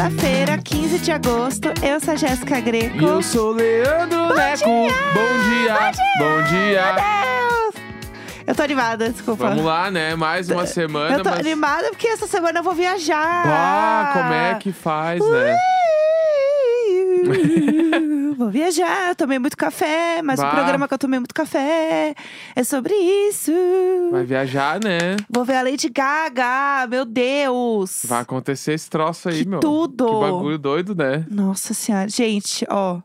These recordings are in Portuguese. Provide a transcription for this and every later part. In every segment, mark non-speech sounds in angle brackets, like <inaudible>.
segunda-feira, 15 de agosto. Eu sou a Jéssica Greco. E eu sou o Leandro Neco. Bom dia, bom dia. Meu Deus! Eu tô animada, desculpa. Vamos lá, né? Mais uma semana, Eu tô mas. animada porque essa semana eu vou viajar. Ah, como é que faz, né? <laughs> Vou viajar, tomei muito café, mas o Bah. programa que eu tomei muito café é sobre isso. Vai viajar, né? Vou ver a Lady Gaga, meu Deus. Vai acontecer esse troço aí, Que meu. tudo. Que bagulho doido, né? Nossa senhora. Gente, ó.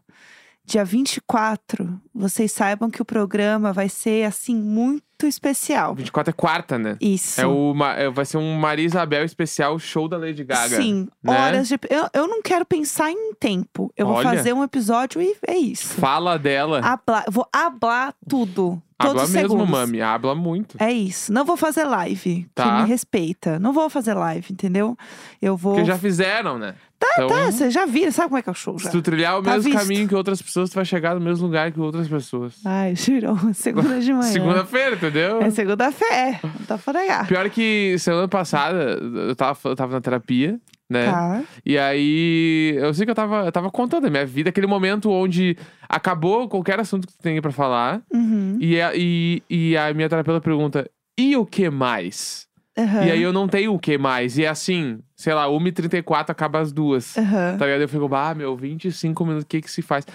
Dia 24, vocês saibam que o programa vai ser, assim, muito especial. 24 é quarta, né? Isso. É o, é- vai ser um Maria Isabel especial show da Lady Gaga. Sim, né? horas de. Eu, eu não quero pensar em tempo. Eu vou Olha. fazer um episódio e é isso. Fala dela. Hablar, vou hablar tudo. Habla Todos os mesmo, segundos. mami. Habla muito. É isso. Não vou fazer live. Tá. Que me respeita. Não vou fazer live, entendeu? Eu vou. Porque já fizeram, né? Tá, então, Tá, você já viu, sabe como é que é o show já? se tu trilhar o Tá mesmo visto. caminho que outras pessoas, tu vai chegar no mesmo lugar que outras pessoas. Ai, girou. <laughs> Segunda de manhã. Segunda-feira, entendeu? É segunda-feira. Não tá negar. Pior que semana passada, eu tava, eu tava na terapia, né? Tá. E aí, eu sei que eu tava, eu tava contando a minha vida, aquele momento onde acabou qualquer assunto que tu tem pra falar. Uhum. E, a, e, e a minha terapeuta pergunta: e o que mais? Aham. E aí eu não tenho o que mais. E é assim, sei lá, 1h34 acaba as duas. Aham. Tá ligado? Eu fico, ah, meu, 25 minutos, o que que se faz?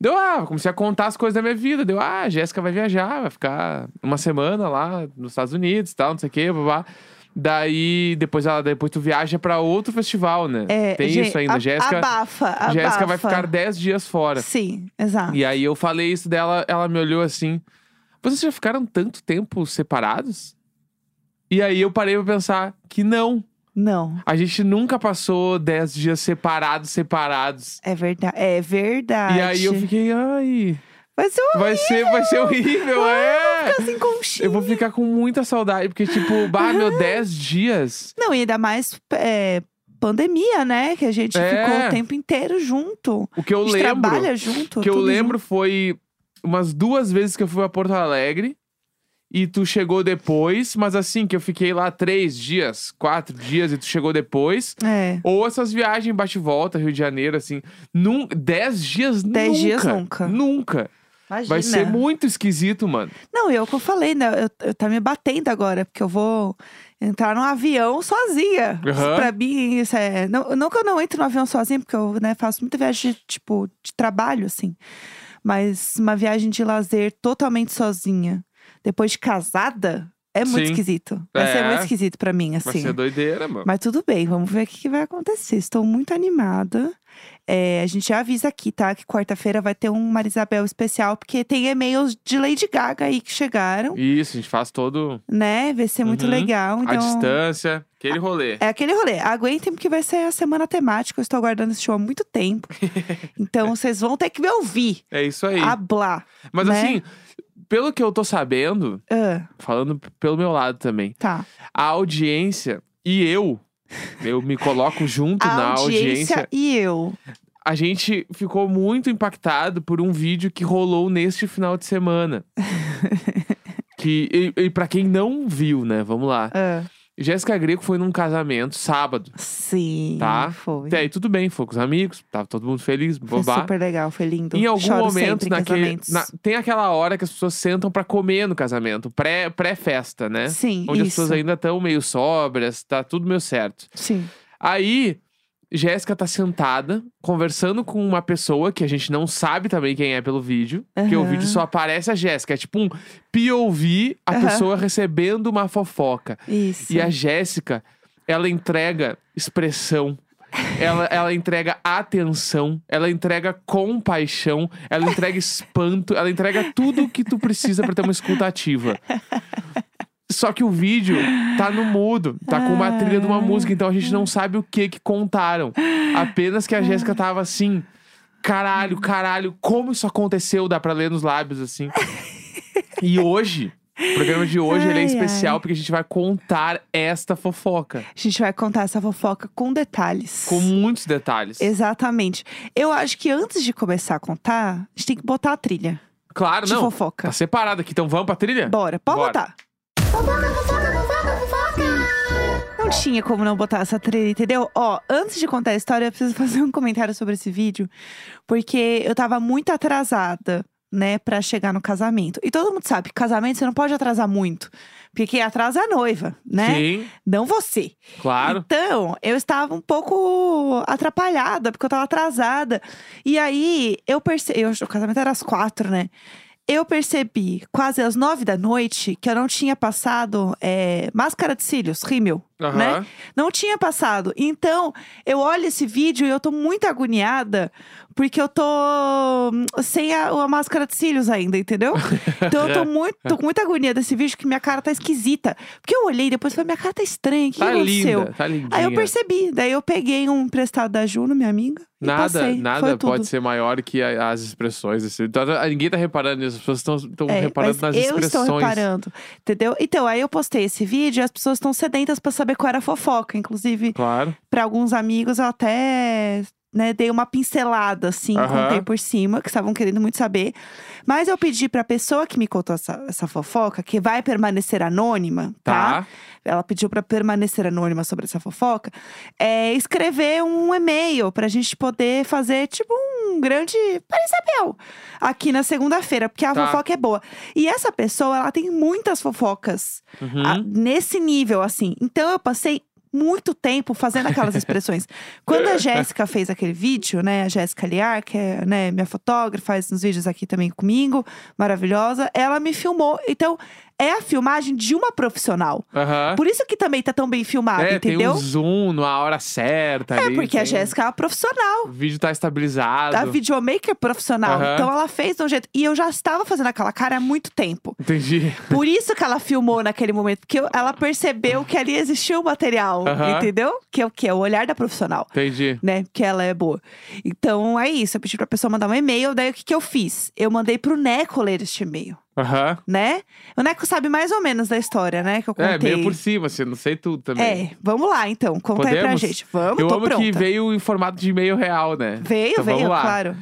Deu, ah, comecei a contar as coisas da minha vida. Deu, ah, a Jéssica vai viajar, vai ficar uma semana lá nos Estados Unidos e tal, não sei o quê, babá. Daí, depois, ela, depois tu viaja pra outro festival, né? É, Tem gente, isso ainda. a- Jéssica, Abafa, abafa. Jéssica vai ficar 10 dias fora. Sim, exato. E aí eu falei isso dela, ela me olhou assim. Vocês já ficaram tanto tempo separados? E aí eu parei pra pensar que não. Não. A gente nunca passou 10 dias separados, separados. É verdade. É verdade. E aí eu fiquei, ai, Vai ser um vai ser, vai ser horrível, é. assim conchinha. Eu vou ficar com muita saudade, porque, tipo, bah, <laughs> meu, 10 dias. Não, e ainda mais é, pandemia, né? Que a gente É. ficou o tempo inteiro junto. O que eu a gente lembro. trabalha junto. O que eu lembro foi umas duas vezes que eu fui a Porto Alegre. E tu chegou depois, mas assim, que eu fiquei lá três dias, quatro dias, e tu chegou depois. junto. É. Ou essas viagens bate e volta, Rio de Janeiro, assim. Num, dez dias Dez nunca. dias nunca. Nunca. Imagina. Vai ser muito esquisito, mano. Não, e é o que eu falei, né? Eu, eu tá me batendo agora, porque eu vou entrar num avião sozinha. Aham. Pra mim, isso é. Não, não que eu não entre no avião sozinha, porque eu né, faço muita viagem de, tipo, de trabalho, assim. Mas uma viagem de lazer totalmente sozinha, depois de casada, é muito Sim. esquisito. Vai ser É. muito esquisito pra mim, Vai assim. ser doideira, mano. Mas tudo bem, vamos ver o que, que vai acontecer. Estou muito animada. É, a gente já avisa aqui, tá? Que quarta-feira vai ter um Marisabel especial, porque tem e-mails de Lady Gaga aí que chegaram, Isso, a gente faz todo né? Vai ser muito Uhum. legal. a Então, distância, aquele rolê. é aquele rolê. Aguentem, porque vai ser a semana temática. Eu estou aguardando esse show há muito tempo. <laughs> então, vocês vão ter que me ouvir. É isso aí. Hablar. Mas né? assim, pelo que eu tô sabendo, Ah, falando p- pelo meu lado também, tá. a audiência e eu, eu me coloco junto na audiência, audiência, e eu. a gente ficou muito impactado por um vídeo que rolou neste final de semana. <laughs> que, e, e para quem não viu, né? Vamos lá. Ah, Jéssica Greco foi num casamento sábado. sim, Tá. foi. Até aí tudo bem, foi com os amigos, tava todo mundo feliz, Foi bobá. super legal, foi lindo. Em algum Choro momento, naquele, na- tem aquela hora que as pessoas sentam pra comer no casamento, pré- pré-festa, né? Sim, Onde as isso. pessoas ainda estão meio sóbrias, tá tudo meio certo. Sim. Aí, Jéssica tá sentada, conversando com uma pessoa que a gente não sabe também quem é pelo vídeo, porque o vídeo só aparece a Jéssica. É tipo um POV, a Aham. pessoa recebendo uma fofoca. Isso. E a Jéssica, ela entrega expressão. Ela, ela entrega atenção, ela entrega compaixão, ela entrega espanto, ela entrega tudo que tu precisa pra ter uma escuta ativa. Só que o vídeo tá no mudo, tá com uma trilha de uma música, então a gente não sabe o que que contaram. Apenas que a Jéssica tava assim, caralho, caralho, como isso aconteceu? Dá pra ler nos lábios assim. E hoje, o programa de hoje ele é Ai, especial ai. porque a gente vai contar esta fofoca A gente vai contar essa fofoca com detalhes. com muitos detalhes. Exatamente. Eu acho que antes de começar a contar, a gente tem que botar a trilha Claro, de não. fofoca. Tá separado aqui, então vamos pra trilha? Bora, pode Bora. botar. Não tinha como não botar essa trilha, entendeu? Ó, antes de contar a história, eu preciso <laughs> fazer um comentário sobre esse vídeo, porque eu tava muito atrasada, né, pra chegar no casamento. E todo mundo sabe que casamento você não pode atrasar muito, porque quem atrasa é a noiva, né? Sim, Não você. claro. Então, eu estava um pouco atrapalhada, porque eu estava atrasada. E aí, eu percebi. O casamento era às quatro, né? Eu percebi, quase às nove da noite, que eu não tinha passado é, máscara de cílios, rímel, Aham. né? Não tinha passado. Então, eu olho esse vídeo e eu tô muito agoniada, porque eu tô sem a, a máscara de cílios ainda, entendeu? Então eu tô <laughs> muito, tô com muita agonia desse vídeo, que minha cara tá esquisita. Porque eu olhei depois e falei, minha cara tá estranha, o que Tá aconteceu? linda, tá lindinha. Aí eu percebi, daí eu peguei um emprestado da Juno, minha amiga. Nada, nada pode ser maior que a- as expressões. assim. Então, ninguém tá reparando nisso, as pessoas estão É, reparando nas eu expressões. estou reparando, entendeu? Então, aí eu postei esse vídeo e as pessoas estão sedentas pra saber qual era a fofoca. Inclusive, Claro. pra alguns amigos, eu até né, dei uma pincelada, assim, Aham. contei por cima, que estavam querendo muito saber. Mas eu pedi pra pessoa que me contou essa, essa fofoca, que vai permanecer anônima, tá? Tá. Ela pediu pra permanecer anônima sobre essa fofoca, é, escrever um e-mail pra gente poder fazer, tipo, um grande percebeu aqui na segunda-feira, porque a Tá. fofoca é boa. E essa pessoa, ela tem muitas fofocas Uhum. a- nesse nível, assim. Então eu passei muito tempo fazendo aquelas <laughs> expressões. Quando a Jéssica fez aquele vídeo, né, a Jéssica Liar, que é né, minha fotógrafa, faz uns vídeos aqui também comigo, maravilhosa, ela me filmou. Então, é a filmagem de uma profissional. Por isso que também tá tão bem filmado, É, entendeu? tem um zoom na hora certa É, ali, porque a tem- Jéssica é uma profissional. O vídeo tá estabilizado. A videomaker profissional. Então ela fez de um jeito. E eu já estava fazendo aquela cara há muito tempo. Entendi. Por isso que ela filmou naquele momento. Porque ela percebeu que ali existia um material. Entendeu? Que é o que? O olhar da profissional. Entendi. Né? Que ela é boa. Então é isso. Eu pedi pra pessoa mandar um e-mail. Daí o que, que eu fiz? Eu mandei pro Neco ler este e-mail. Aham. Né? O Neco sabe mais ou menos da história, né? Que eu contei. É, meio por cima, assim, não sei tudo também. É, vamos lá então. Conta aí pra Podemos? gente. Vamos, Eu tô amo pronta. que veio em formato de e-mail real, né? Veio, Então veio, vamos lá. claro.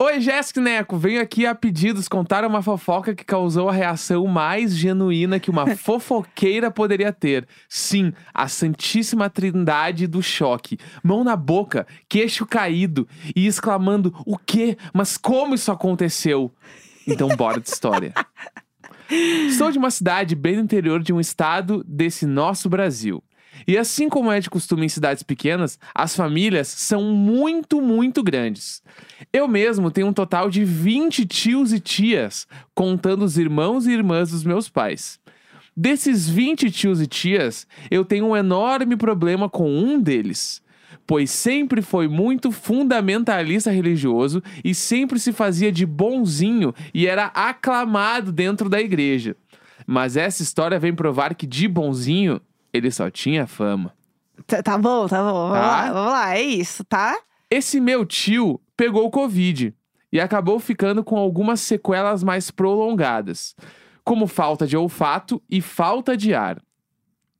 Oi, Jéssica e Neco. Venho aqui a pedidos contar uma fofoca que causou a reação mais genuína que uma <laughs> fofoqueira poderia ter. Sim, a Santíssima Trindade do choque. Mão na boca, queixo caído e exclamando: O quê? Mas como isso aconteceu? Então, bora de história. Sou de uma cidade bem no interior de um estado desse nosso Brasil. E assim como é de costume em cidades pequenas, as famílias são muito, muito grandes. Eu mesmo tenho um total de 20 tios e tias, contando os irmãos e irmãs dos meus pais. Desses 20 tios e tias, eu tenho um enorme problema com um deles. Pois sempre foi muito fundamentalista religioso e sempre se fazia de bonzinho e era aclamado dentro da igreja. Mas essa história vem provar que de bonzinho ele só tinha fama. Tá, tá bom, tá bom. Vamos Tá. lá, vamos lá. É isso, tá? Esse meu tio pegou o Covid e acabou ficando com algumas sequelas mais prolongadas, como falta de olfato e falta de ar.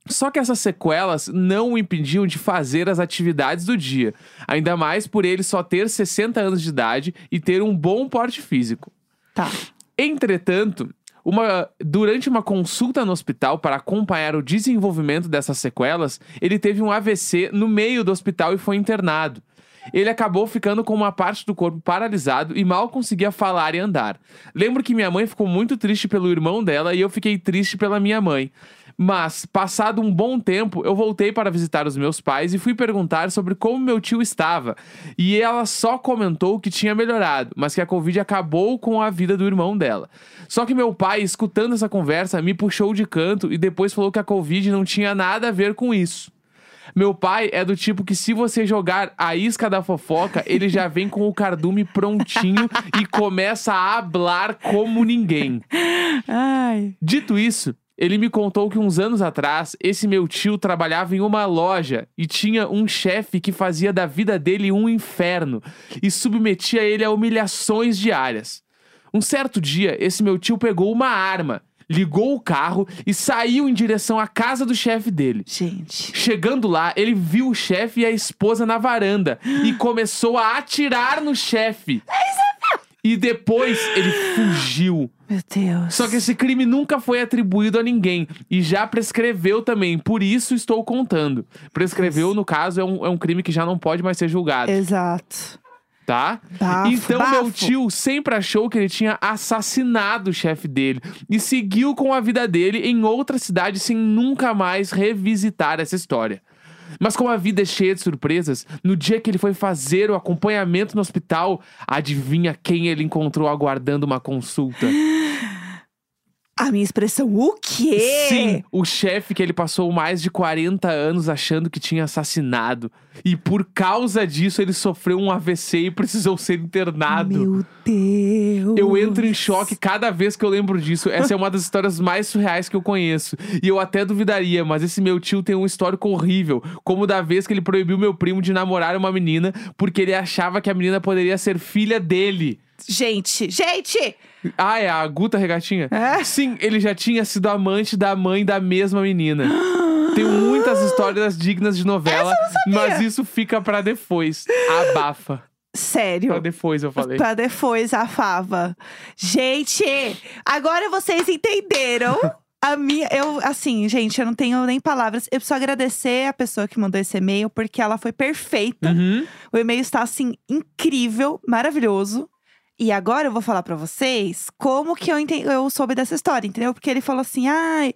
Só que essas sequelas não o impediam de fazer as atividades do dia, ainda mais por ele só ter 60 anos de idade e ter um bom porte físico. Tá. Entretanto, uma- durante uma consulta no hospital para acompanhar o desenvolvimento dessas sequelas, ele teve um AVC no meio do hospital e foi internado. Ele acabou ficando com uma parte do corpo paralisado e mal conseguia falar e andar. Lembro que minha mãe ficou muito triste pelo irmão dela e eu fiquei triste pela minha mãe. Mas, passado um bom tempo, eu voltei para visitar os meus pais e fui perguntar sobre como meu tio estava. E ela só comentou que tinha melhorado, mas que a Covid acabou com a vida do irmão dela. Só que meu pai, escutando essa conversa, me puxou de canto e depois falou que a Covid não tinha nada a ver com isso. Meu pai é do tipo que se você jogar a isca da fofoca, ele já vem com o cardume prontinho e começa a hablar como ninguém. Ai. Dito isso, ele me contou que uns anos atrás, esse meu tio trabalhava em uma loja e tinha um chefe que fazia da vida dele um inferno e submetia ele a humilhações diárias. Um certo dia, esse meu tio pegou uma arma, ligou o carro e saiu em direção à casa do chefe dele. Gente. Chegando lá, ele viu o chefe e a esposa na varanda e <gasps> começou a atirar no chefe. E depois ele fugiu. Meu Deus. Só que esse crime nunca foi atribuído a ninguém e já prescreveu também, por isso estou contando. Prescreveu, no caso, é um, é um crime que já não pode mais ser julgado, Exato. tá? Bafo, Então, bafo. meu tio sempre achou que ele tinha assassinado o chefe dele e seguiu com a vida dele em outra cidade sem nunca mais revisitar essa história. Mas como a vida é cheia de surpresas, no dia que ele foi fazer o acompanhamento no hospital, adivinha quem ele encontrou aguardando uma consulta? <gasps> A minha expressão, o quê? Sim, o chefe que ele passou mais de 40 anos achando que tinha assassinado. E por causa disso ele sofreu um AVC e precisou ser internado. Meu Deus. Eu entro em choque cada vez que eu lembro disso. Essa é uma das histórias mais surreais que eu conheço. E eu até duvidaria, mas esse meu tio tem um histórico horrível. Como da vez que ele proibiu meu primo de namorar uma menina porque ele achava que a menina poderia ser filha dele. Gente, gente! Ah, é a Guta Regatinha? É? Sim, ele já tinha sido amante da mãe da mesma menina. Tem muitas histórias dignas de novela, mas isso fica pra depois. Abafa. Pra Sério. depois, eu falei. Pra depois a fava. Gente, agora vocês entenderam. A minha, eu, assim, gente, eu não tenho nem palavras. Eu preciso agradecer a pessoa que mandou esse e-mail, porque ela foi perfeita. Uhum. O e-mail está, assim, incrível, maravilhoso. E agora eu vou falar pra vocês como que eu, enten- eu soube dessa história, entendeu? Porque ele falou assim, ai,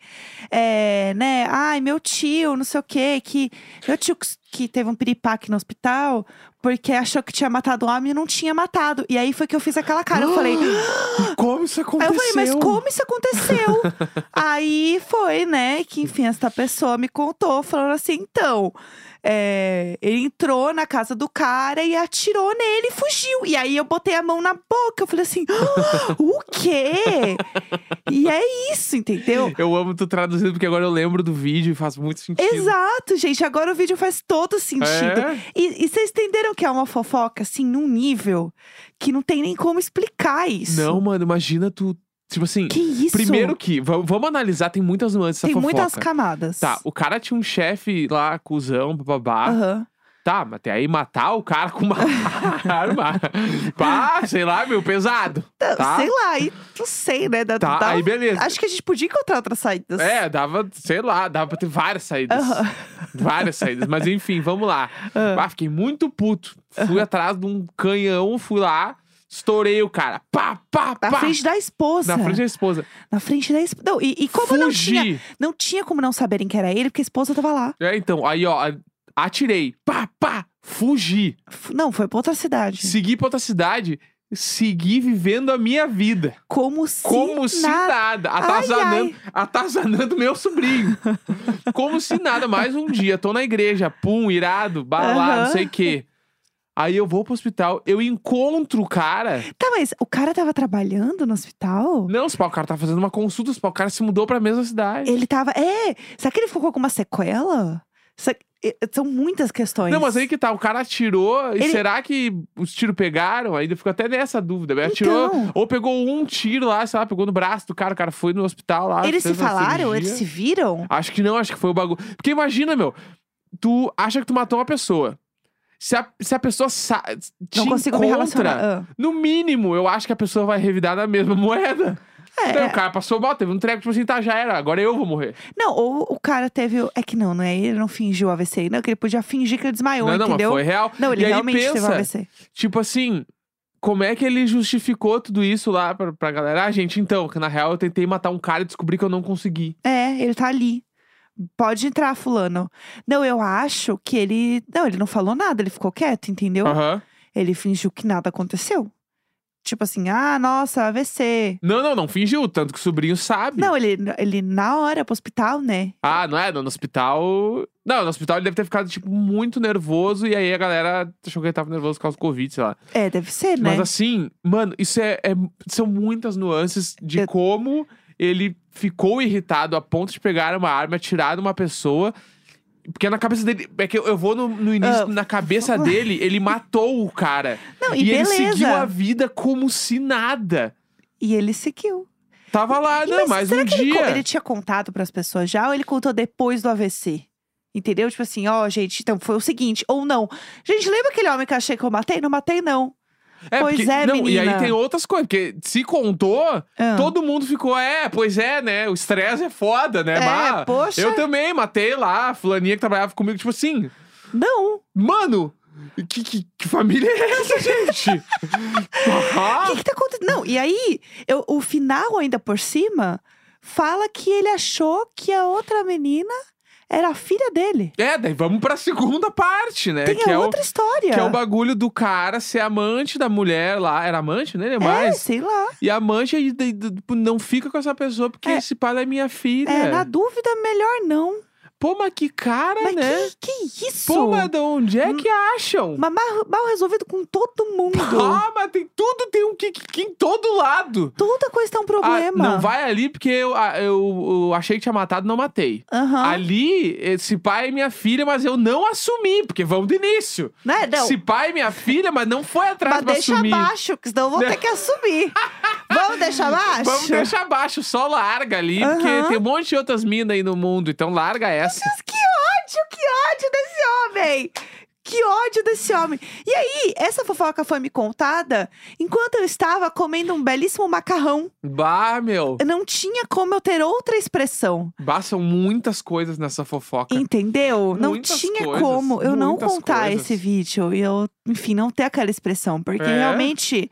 é, né, ai, meu tio, não sei o quê, que meu tio que teve um piripaque no hospital porque achou que tinha matado o homem e não tinha matado. E aí foi que eu fiz aquela cara, eu falei, <gasps> Como isso aconteceu? eu falei, mas como isso aconteceu? Aí foi, né, que enfim, essa pessoa me contou, falando assim, então. é, ele entrou na casa do cara e atirou nele e fugiu. E aí eu botei a mão na boca. Eu falei assim: "Ah, o quê? E é isso, entendeu? Eu amo tu traduzindo, porque agora eu lembro do vídeo e faz muito sentido. Exato, gente. Agora o vídeo faz todo sentido. É? E, e vocês entenderam que é uma fofoca, assim, num nível que não tem nem como explicar isso. Não, mano, imagina tu. Tipo assim, Que isso? primeiro que. va- Vamos analisar, tem muitas nuances essa tem fofoca. muitas camadas. Tá, o cara tinha um chefe lá, cuzão, babá. Aham. Tá, mas até aí matar o cara com uma <laughs> arma. Pá, sei lá, meu, pesado. Tá, Tá? Sei lá, aí não sei, né? Da, Tá, dava- aí beleza. Acho que a gente podia encontrar outras saídas. É, dava, sei lá, dava pra ter várias saídas. Aham. Várias saídas. Mas enfim, vamos lá. Ah. Ah, fiquei muito puto. Fui atrás de um canhão, fui lá, estourei o cara. Pá, pá, Na pá. frente da esposa. Na frente da esposa. Na frente da esposa. Não, e, e como não Fugi. tinha, não tinha como não saberem que era ele, porque a esposa tava lá. É, então, aí, ó, atirei. Pá, pá, fugi. Não, foi pra outra cidade. Segui pra outra cidade. Segui vivendo a minha vida. Como se Como se nada. Atazanando, atazanando meu sobrinho. Como se nada. Mais um dia. Tô na igreja. Pum, irado. Balado, Aham. não sei o quê. Aí eu vou pro hospital. Eu encontro o cara. Tá, mas o cara tava trabalhando no hospital? Não, se pá, o cara tá fazendo uma consulta. Se pá, o cara se mudou pra mesma cidade. Ele tava. É! Será que ele ficou com alguma sequela? São muitas questões. Não, mas aí que tá, o cara atirou, e Ele- será que os tiros pegaram? Ainda ficou até nessa dúvida. Ele atirou, Então. ou pegou um tiro lá, sei lá, pegou no braço do cara, o cara foi no hospital lá. Eles se falaram? Eles se viram? Acho que não, acho que foi o bagulho. Porque imagina, meu, tu acha que tu matou uma pessoa. Se a, se a pessoa sa te Não consigo me encontra, relacionar. Ah. no mínimo, eu acho que a pessoa vai revidar na mesma <laughs> moeda. É, Então, é. o cara passou mal, teve um treco, tipo assim, tá, já era, agora eu vou morrer. Não, ou o cara teve. É que não, não é? Ele não fingiu AVC. Não, que ele podia fingir que ele desmaiou, não, não, entendeu? foi real. Não, ele e aí realmente pensa, teve AVC. Tipo assim, como é que ele justificou tudo isso lá pra, pra galera? Ah, gente, então, que na real eu tentei matar um cara e descobri que eu não consegui. É, ele tá ali. Pode entrar, fulano. Não, eu acho que ele. Não, ele não falou nada, ele ficou quieto, entendeu? Aham. Ele fingiu que nada aconteceu. Tipo assim, ah, nossa, AVC. Não, não, não fingiu, tanto que o sobrinho sabe. Não, ele, ele na hora pro hospital, né? Ah, não é? No hospital. Não, no hospital ele deve ter ficado, tipo, muito nervoso. E aí a galera achou que ele tava nervoso por causa do Covid, sei lá. É, deve ser, né? Mas assim, mano, isso é, é- São muitas nuances de Eu- como ele ficou irritado a ponto de pegar uma arma, atirar numa pessoa. Porque na cabeça dele. É que eu, eu vou no, no início, Ah, na cabeça dele, ele matou o cara. Não, e, E, ele seguiu a vida como se nada. E ele seguiu. Tava lá, E, não, mas mais será um que ele, dia. ele tinha contado pras pessoas já ou ele contou depois do AVC? Entendeu? Tipo assim, ó, gente, então foi o seguinte, ou não. Gente, lembra aquele homem que eu achei que eu matei? Não matei, não. É, Pois porque, é, não, E aí menina. tem outras coisas, porque se contou, Ah. todo mundo ficou, é, pois é, né? O estresse é foda, né? É, Bah, poxa. Eu também matei lá a fulaninha que trabalhava comigo, tipo assim, Não. mano, que, que, que família é essa, gente? <laughs> O que, que tá acontecendo? Não, e aí, eu- o final ainda por cima fala que ele achou que a outra menina era a filha dele. é, daí vamos pra segunda parte, né? Tem que, a é o, outra história. que é o bagulho do cara ser amante da mulher lá. Era amante, né? É, Mais. sei lá. E amante aí, tipo, não fica com essa pessoa porque É. esse pai é minha filha. É, na dúvida, melhor não. Pô, mas que cara, Mas né? que, que isso? Pô, mas de onde é que acham? Mas mal, mal resolvido com todo mundo. <laughs> Ah, mas tem tudo, tem um que, que em todo lado. Toda coisa tem um Ah, problema. não vai ali porque eu, ah, eu, eu achei que tinha matado, não matei. Aham. Ali, esse pai é minha filha, mas eu não assumi, porque vamos do início. Né? Não. Esse pai é minha filha, mas não foi atrás Mas pra deixa assumir. abaixo, que senão eu vou ter que assumir. <laughs> Vamos deixar abaixo? <laughs> Vamos deixar abaixo, só larga ali, porque tem um monte de outras minas aí no mundo, então larga essa. Mas que ódio, que ódio desse homem! Que ódio desse homem. E aí, essa fofoca foi me contada enquanto eu estava comendo um belíssimo macarrão. Bah, meu. Eu não tinha como eu ter outra expressão. Bah, são muitas coisas nessa fofoca. Entendeu? não Muitas tinha coisas, como eu não contar coisas. esse vídeo e eu, enfim, não ter aquela expressão. Porque É. realmente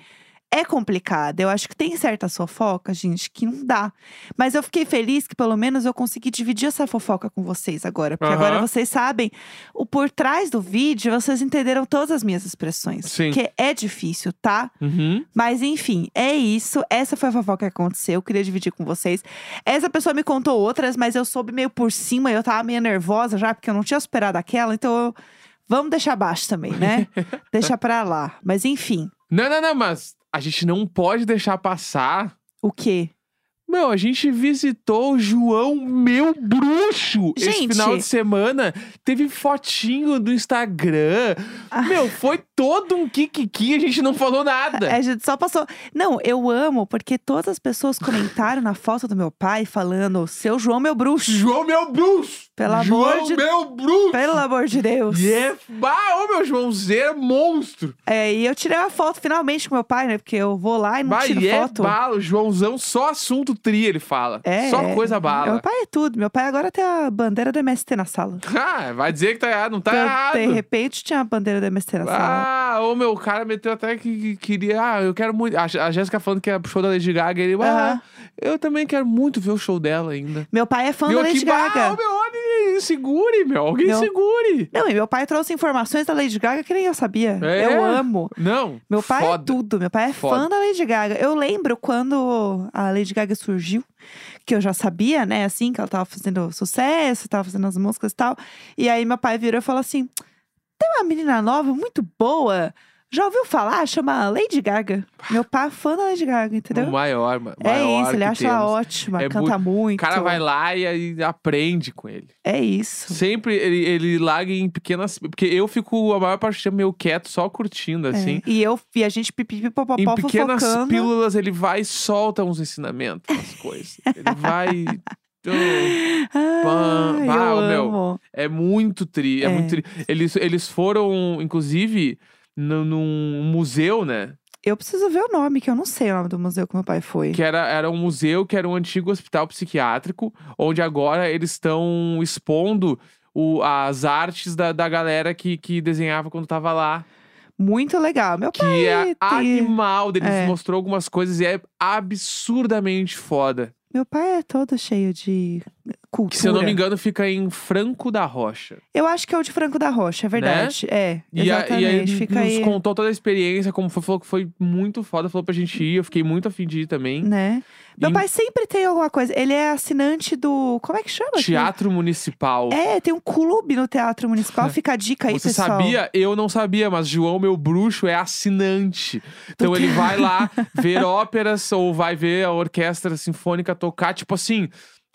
é complicado. Eu acho que tem certas fofocas, gente, que não dá. Mas eu fiquei feliz que pelo menos eu consegui dividir essa fofoca com vocês agora. Porque agora Aham. vocês sabem o por trás do vídeo, vocês entenderam todas as minhas expressões. Sim. Porque é difícil, tá? Uhum. Mas enfim, é isso. Essa foi a fofoca que aconteceu. Eu queria dividir com vocês. Essa pessoa me contou outras, mas eu soube meio por cima e eu tava meio nervosa já, porque eu não tinha superado aquela. Então, eu- vamos deixar abaixo também, né? <laughs> Deixa pra lá. Mas enfim, Não, não, não, mas a gente não pode deixar passar. o quê? Meu, a gente visitou o João Meu Bruxo esse Gente. final de semana. Teve fotinho do Instagram. Ah. Meu, foi todo um kikiki, a gente não falou nada. <laughs> A gente só passou. Não, eu amo, porque todas as pessoas comentaram na foto do meu pai falando: seu João, meu bruxo. João Meu Bruxo! Pelo João amor de- Meu Bruxo! Pelo amor de Deus. E é... Bah, ô meu Joãozinho é monstro! É, e eu tirei uma foto finalmente com meu pai, né? Porque eu vou lá e não Bah, tiro e é foto. bala, o Joãozão só assunto tri, ele fala. É, só é. coisa Meu bala. pai é tudo. Meu pai agora tem a bandeira do MST na sala. <laughs> Ah, vai dizer que tá errado, não tá Então, errado. De repente tinha a bandeira da MST na sala. Ah, o meu cara meteu até que, que queria. Ah, eu quero muito. A, a Jéssica falando que é show da Lady Gaga. Ele, ah, Aham. eu também quero muito ver o show dela ainda. Meu pai é fã E eu da Lady Gaga. ô, meu, olha, segure, meu. Alguém Meu- segure. Não, e meu pai trouxe informações da Lady Gaga que nem eu sabia. É? Eu amo. Não. Meu pai foda. é tudo. Meu pai é Foda. fã da Lady Gaga. Eu lembro quando a Lady Gaga surgiu, que eu já sabia, né, assim, que ela tava fazendo sucesso, tava fazendo as músicas e tal. E aí meu pai virou e falou assim: tem uma menina nova muito boa. Já ouviu falar? Chama Lady Gaga. Meu pai é fã da Lady Gaga, entendeu? O maior, ma- É isso, ele acha ela temos. ótima, É canta muito. O cara vai lá e aí aprende com ele. É isso. Sempre ele, ele larga em pequenas. Porque eu fico a maior parte do tempo meio quieto, só curtindo, assim. É. E eu e a gente pipipi popopó Em pequenas fofocando. pílulas, ele vai e solta uns ensinamentos, umas <laughs> coisas. Ele vai. Ah, ô, meu. amo. é muito tri, é, É. muito tri. Eles, eles foram, inclusive, no, num museu, né? Eu preciso ver o nome, que eu não sei o nome do museu que meu pai foi. Que era, era um museu que era um antigo hospital psiquiátrico, onde agora eles estão expondo o- as artes da, da galera que, que desenhava quando tava lá. Muito legal. Meu Que pai é tem- animal. Eles É. mostrou algumas coisas e é absurdamente foda. Meu pai é todo cheio de cultura. Que, se eu não me engano, fica em Franco da Rocha. Eu acho que é o de Franco da Rocha, é verdade. É, Né? E, a- exatamente. e aí Fica nos aí, contou toda a experiência, como foi, falou que foi muito foda, falou pra gente ir, eu fiquei muito afim de ir também. né? Meu pai sempre tem alguma coisa. Ele é assinante do... Como é que chama? Teatro Municipal. É, tem um clube no Teatro Municipal. <laughs> Fica a dica aí, Você pessoal. sabia? Eu não sabia, mas João, meu bruxo, é assinante. Então ele vai lá <laughs> ver óperas ou vai ver a orquestra sinfônica tocar, tipo assim.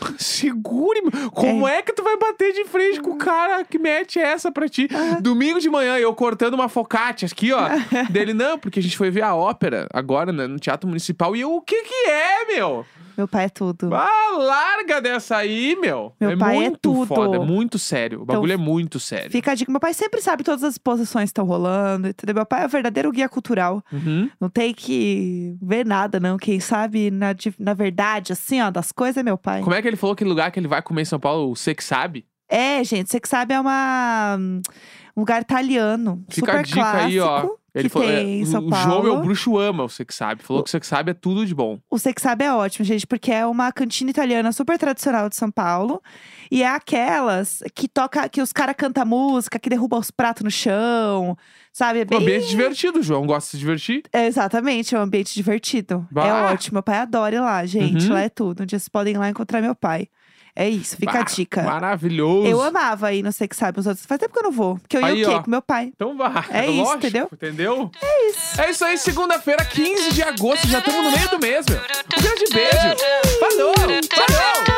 <laughs> Segure, como é. que tu vai bater de frente com o cara que mete essa pra ti? Domingo de manhã, eu cortando uma focaccia aqui, ó. <laughs> dele, não, porque a gente foi ver a ópera agora né, no Teatro Municipal. E eu, o que que é, meu? Meu pai é tudo. Ah, larga dessa aí, meu. Meu é pai é muito tudo. foda, é muito sério. O bagulho é muito sério. Fica a dica. Meu pai sempre sabe todas as posições que estão rolando, entendeu? Meu pai é o verdadeiro guia cultural. Uhum. Não tem que ver nada, não. Quem sabe, na, di- na verdade, assim, ó, das coisas é meu pai. Como é que ele falou que lugar que ele vai comer em São Paulo, você que sabe? É, gente, você que sabe, é uma, um lugar italiano. Fica super a dica aí, ó. Ele falou, é, em São o Paulo. João é o bruxo ama, você que sabe. Falou que você que sabe é tudo de bom. O Você que sabe é ótimo, gente, porque é uma cantina italiana super tradicional de São Paulo. E é aquelas que toca, que os caras cantam música, que derruba os pratos no chão, sabe? É Um bem... ambiente divertido, o João gosta de se divertir. É, exatamente, é um ambiente divertido. Bah. É ótimo. Meu pai adora ir lá, gente. Uhum. Lá é tudo. Um dia vocês podem ir lá encontrar meu pai. É isso, fica a Bah, dica. Maravilhoso. Eu amava ir, não sei que sabe, os outros. Faz tempo que eu não vou. Porque eu ia Aí, o quê? ó. Com meu pai. Então vá. É isso, lógico, entendeu? Entendeu? É isso. É isso aí, segunda-feira, 15 de agosto. Já estamos no meio do mês, meu. Um grande beijo. Falou! Falou!